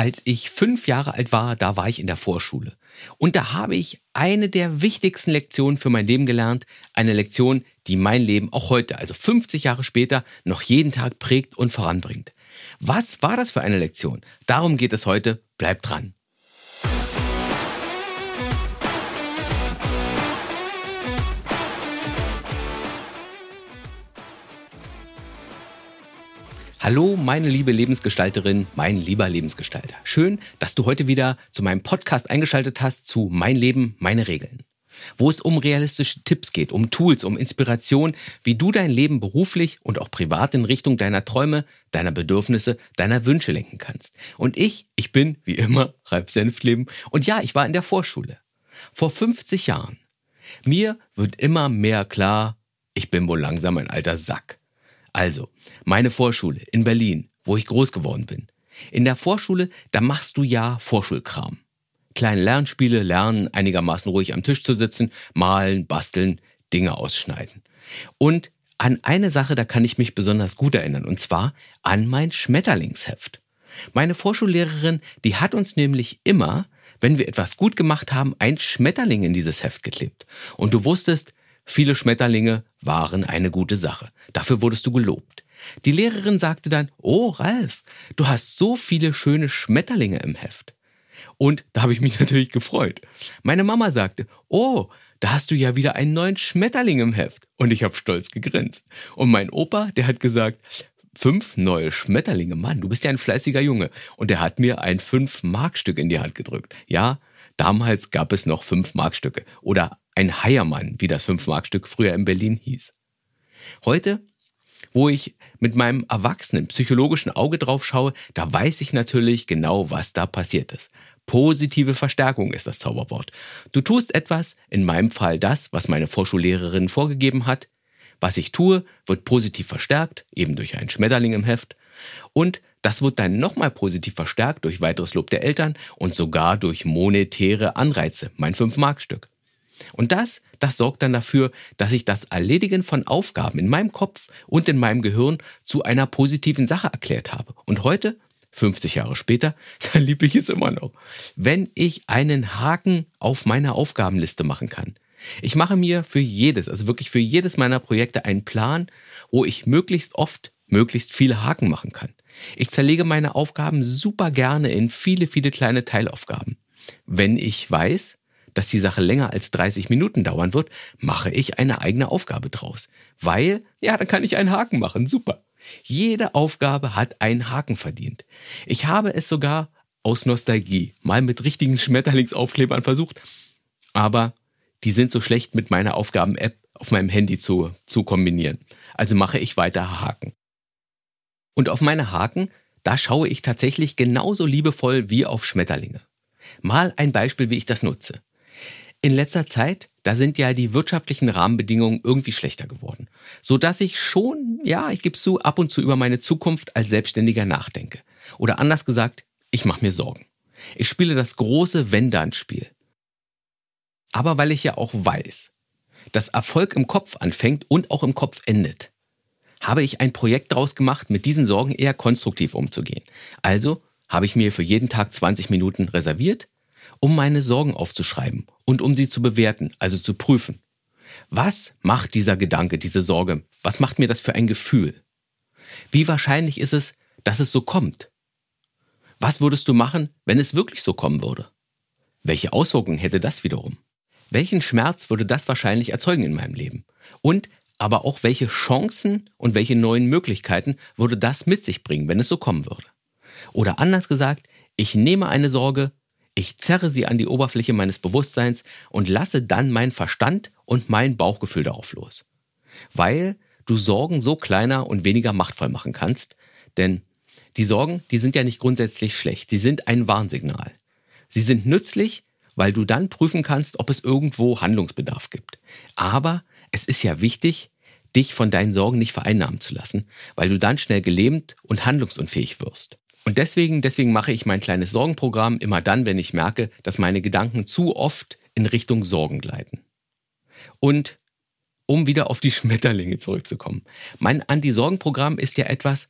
Als ich fünf Jahre alt war, da war ich in der Vorschule. Und da habe ich eine der wichtigsten Lektionen für mein Leben gelernt. Eine Lektion, die mein Leben auch heute, also 50 Jahre später, noch jeden Tag prägt und voranbringt. Was war das für eine Lektion? Darum geht es heute. Bleibt dran. Hallo, meine liebe Lebensgestalterin, mein lieber Lebensgestalter. Schön, dass du heute wieder zu meinem Podcast eingeschaltet hast zu Mein Leben, meine Regeln. Wo es um realistische Tipps geht, um Tools, um Inspiration, wie du dein Leben beruflich und auch privat in Richtung deiner Träume, deiner Bedürfnisse, deiner Wünsche lenken kannst. Und ich, ich bin, wie immer, Ralf Senftleben. Und ja, ich war in der Vorschule. Vor 50 Jahren. Mir wird immer mehr klar, ich bin wohl langsam ein alter Sack. Also, meine Vorschule in Berlin, wo ich groß geworden bin. In der Vorschule, da machst du ja Vorschulkram. Kleine Lernspiele, lernen, einigermaßen ruhig am Tisch zu sitzen, malen, basteln, Dinge ausschneiden. Und an eine Sache, da kann ich mich besonders gut erinnern, und zwar an mein Schmetterlingsheft. Meine Vorschullehrerin, die hat uns nämlich immer, wenn wir etwas gut gemacht haben, ein Schmetterling in dieses Heft geklebt. Und du wusstest, Viele Schmetterlinge waren eine gute Sache. Dafür wurdest du gelobt. Die Lehrerin sagte dann, oh Ralf, du hast so viele schöne Schmetterlinge im Heft. Und da habe ich mich natürlich gefreut. Meine Mama sagte, oh, da hast du ja wieder einen neuen Schmetterling im Heft. Und ich habe stolz gegrinst. Und mein Opa, der hat gesagt, fünf neue Schmetterlinge, Mann, du bist ja ein fleißiger Junge. Und er hat mir ein fünf Markstück in die Hand gedrückt. Ja, damals gab es noch fünf Markstücke. Oder ein Heiermann, wie das Fünf-Mark-Stück früher in Berlin hieß. Heute, wo ich mit meinem erwachsenen psychologischen Auge drauf schaue, da weiß ich natürlich genau, was da passiert ist. Positive Verstärkung ist das Zauberwort. Du tust etwas, in meinem Fall das, was meine Vorschullehrerin vorgegeben hat. Was ich tue, wird positiv verstärkt, eben durch einen Schmetterling im Heft. Und das wird dann nochmal positiv verstärkt durch weiteres Lob der Eltern und sogar durch monetäre Anreize, mein Fünf-Mark-Stück. Und das, das sorgt dann dafür, dass ich das Erledigen von Aufgaben in meinem Kopf und in meinem Gehirn zu einer positiven Sache erklärt habe. Und heute, 50 Jahre später, da liebe ich es immer noch. Wenn ich einen Haken auf meiner Aufgabenliste machen kann. Ich mache mir für jedes, also wirklich für jedes meiner Projekte einen Plan, wo ich möglichst oft möglichst viele Haken machen kann. Ich zerlege meine Aufgaben super gerne in viele, viele kleine Teilaufgaben. Wenn ich weiß, dass die Sache länger als 30 Minuten dauern wird, mache ich eine eigene Aufgabe draus. Weil, ja, dann kann ich einen Haken machen. Super. Jede Aufgabe hat einen Haken verdient. Ich habe es sogar aus Nostalgie mal mit richtigen Schmetterlingsaufklebern versucht, aber die sind so schlecht mit meiner Aufgaben-App auf meinem Handy zu, zu kombinieren. Also mache ich weiter Haken. Und auf meine Haken, da schaue ich tatsächlich genauso liebevoll wie auf Schmetterlinge. Mal ein Beispiel, wie ich das nutze. In letzter Zeit, da sind ja die wirtschaftlichen Rahmenbedingungen irgendwie schlechter geworden, so dass ich schon, ja, ich gebe zu, ab und zu über meine Zukunft als Selbstständiger nachdenke. Oder anders gesagt, ich mache mir Sorgen. Ich spiele das große Wenn-Dann-Spiel. Aber weil ich ja auch weiß, dass Erfolg im Kopf anfängt und auch im Kopf endet, habe ich ein Projekt daraus gemacht, mit diesen Sorgen eher konstruktiv umzugehen. Also habe ich mir für jeden Tag 20 Minuten reserviert, um meine Sorgen aufzuschreiben und um sie zu bewerten, also zu prüfen. Was macht dieser Gedanke, diese Sorge? Was macht mir das für ein Gefühl? Wie wahrscheinlich ist es, dass es so kommt? Was würdest du machen, wenn es wirklich so kommen würde? Welche Auswirkungen hätte das wiederum? Welchen Schmerz würde das wahrscheinlich erzeugen in meinem Leben? Und aber auch welche Chancen und welche neuen Möglichkeiten würde das mit sich bringen, wenn es so kommen würde? Oder anders gesagt, ich nehme eine Sorge ich zerre sie an die Oberfläche meines Bewusstseins und lasse dann meinen Verstand und mein Bauchgefühl darauf los. Weil du Sorgen so kleiner und weniger machtvoll machen kannst, denn die Sorgen, die sind ja nicht grundsätzlich schlecht, sie sind ein Warnsignal. Sie sind nützlich, weil du dann prüfen kannst, ob es irgendwo Handlungsbedarf gibt. Aber es ist ja wichtig, dich von deinen Sorgen nicht vereinnahmen zu lassen, weil du dann schnell gelähmt und handlungsunfähig wirst. Und deswegen, deswegen mache ich mein kleines Sorgenprogramm immer dann, wenn ich merke, dass meine Gedanken zu oft in Richtung Sorgen gleiten. Und um wieder auf die Schmetterlinge zurückzukommen. Mein Anti-Sorgen-Programm ist ja etwas,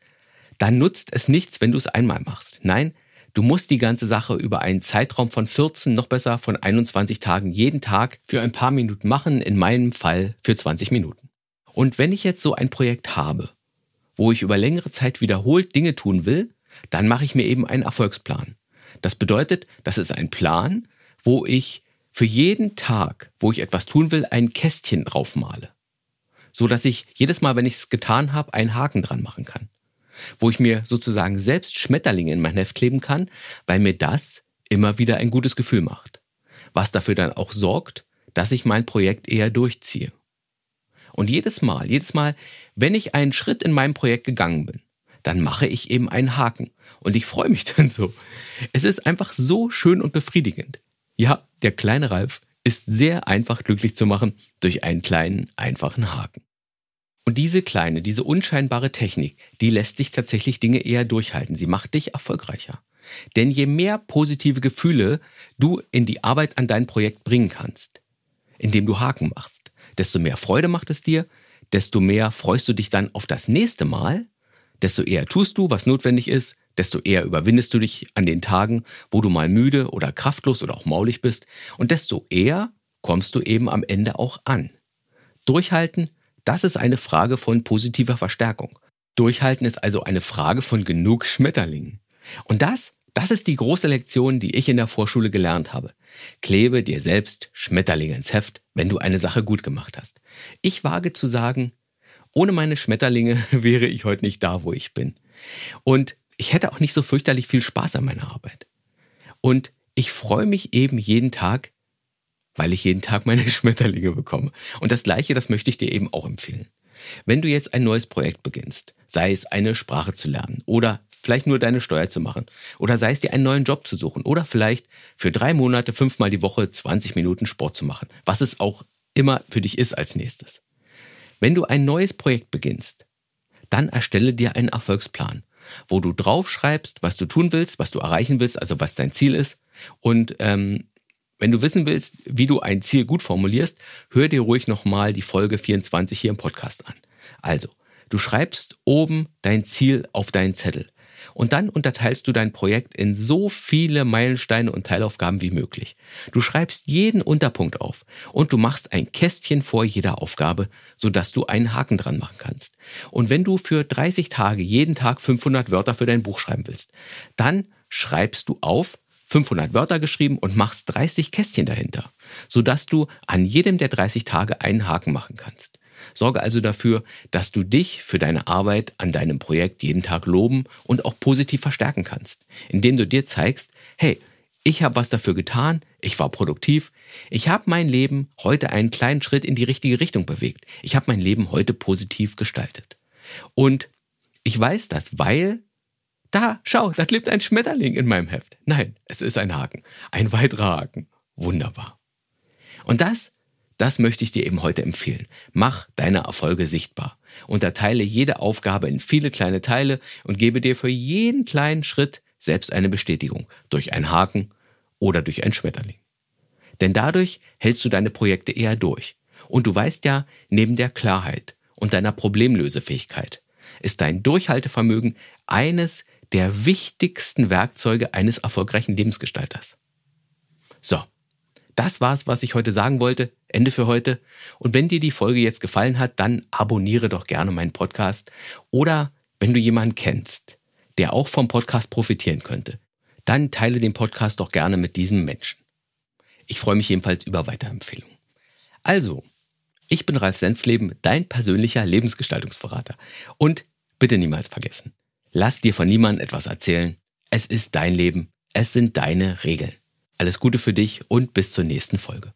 da nutzt es nichts, wenn du es einmal machst. Nein, du musst die ganze Sache über einen Zeitraum von 14, noch besser von 21 Tagen jeden Tag für ein paar Minuten machen, in meinem Fall für 20 Minuten. Und wenn ich jetzt so ein Projekt habe, wo ich über längere Zeit wiederholt Dinge tun will, dann mache ich mir eben einen Erfolgsplan. Das bedeutet, das ist ein Plan, wo ich für jeden Tag, wo ich etwas tun will, ein Kästchen draufmale. So dass ich jedes Mal, wenn ich es getan habe, einen Haken dran machen kann. Wo ich mir sozusagen selbst Schmetterlinge in mein Heft kleben kann, weil mir das immer wieder ein gutes Gefühl macht. Was dafür dann auch sorgt, dass ich mein Projekt eher durchziehe. Und jedes Mal, jedes Mal, wenn ich einen Schritt in meinem Projekt gegangen bin, dann mache ich eben einen Haken. Und ich freue mich dann so. Es ist einfach so schön und befriedigend. Ja, der kleine Ralf ist sehr einfach glücklich zu machen durch einen kleinen, einfachen Haken. Und diese kleine, diese unscheinbare Technik, die lässt dich tatsächlich Dinge eher durchhalten. Sie macht dich erfolgreicher. Denn je mehr positive Gefühle du in die Arbeit an dein Projekt bringen kannst, indem du Haken machst, desto mehr Freude macht es dir, desto mehr freust du dich dann auf das nächste Mal, desto eher tust du, was notwendig ist, desto eher überwindest du dich an den Tagen, wo du mal müde oder kraftlos oder auch maulig bist und desto eher kommst du eben am Ende auch an. Durchhalten, das ist eine Frage von positiver Verstärkung. Durchhalten ist also eine Frage von genug Schmetterlingen. Und das, das ist die große Lektion, die ich in der Vorschule gelernt habe. Klebe dir selbst Schmetterlinge ins Heft, wenn du eine Sache gut gemacht hast. Ich wage zu sagen, ohne meine Schmetterlinge wäre ich heute nicht da, wo ich bin. Und ich hätte auch nicht so fürchterlich viel Spaß an meiner Arbeit. Und ich freue mich eben jeden Tag, weil ich jeden Tag meine Schmetterlinge bekomme. Und das Gleiche, das möchte ich dir eben auch empfehlen. Wenn du jetzt ein neues Projekt beginnst, sei es eine Sprache zu lernen oder vielleicht nur deine Steuer zu machen oder sei es dir einen neuen Job zu suchen oder vielleicht für drei Monate fünfmal die Woche 20 Minuten Sport zu machen, was es auch immer für dich ist als nächstes. Wenn du ein neues Projekt beginnst, dann erstelle dir einen Erfolgsplan, wo du draufschreibst, was du tun willst, was du erreichen willst, also was dein Ziel ist. Und ähm, wenn du wissen willst, wie du ein Ziel gut formulierst, hör dir ruhig nochmal die Folge 24 hier im Podcast an. Also, du schreibst oben dein Ziel auf deinen Zettel. Und dann unterteilst du dein Projekt in so viele Meilensteine und Teilaufgaben wie möglich. Du schreibst jeden Unterpunkt auf und du machst ein Kästchen vor jeder Aufgabe, sodass du einen Haken dran machen kannst. Und wenn du für 30 Tage jeden Tag 500 Wörter für dein Buch schreiben willst, dann schreibst du auf, 500 Wörter geschrieben und machst 30 Kästchen dahinter, sodass du an jedem der 30 Tage einen Haken machen kannst. Sorge also dafür, dass du dich für deine Arbeit an deinem Projekt jeden Tag loben und auch positiv verstärken kannst, indem du dir zeigst, hey, ich habe was dafür getan, ich war produktiv, ich habe mein Leben heute einen kleinen Schritt in die richtige Richtung bewegt, ich habe mein Leben heute positiv gestaltet. Und ich weiß das, weil da, schau, da klebt ein Schmetterling in meinem Heft. Nein, es ist ein Haken, ein weiterer Haken. Wunderbar. Und das das möchte ich dir eben heute empfehlen. Mach deine Erfolge sichtbar. Unterteile jede Aufgabe in viele kleine Teile und gebe dir für jeden kleinen Schritt selbst eine Bestätigung durch einen Haken oder durch ein Schmetterling. Denn dadurch hältst du deine Projekte eher durch. Und du weißt ja, neben der Klarheit und deiner Problemlösefähigkeit ist dein Durchhaltevermögen eines der wichtigsten Werkzeuge eines erfolgreichen Lebensgestalters. So, das war's, was ich heute sagen wollte. Ende für heute. Und wenn dir die Folge jetzt gefallen hat, dann abonniere doch gerne meinen Podcast. Oder wenn du jemanden kennst, der auch vom Podcast profitieren könnte, dann teile den Podcast doch gerne mit diesem Menschen. Ich freue mich jedenfalls über Weiterempfehlungen. Also, ich bin Ralf Senfleben, dein persönlicher Lebensgestaltungsberater. Und bitte niemals vergessen, lass dir von niemandem etwas erzählen. Es ist dein Leben, es sind deine Regeln. Alles Gute für dich und bis zur nächsten Folge.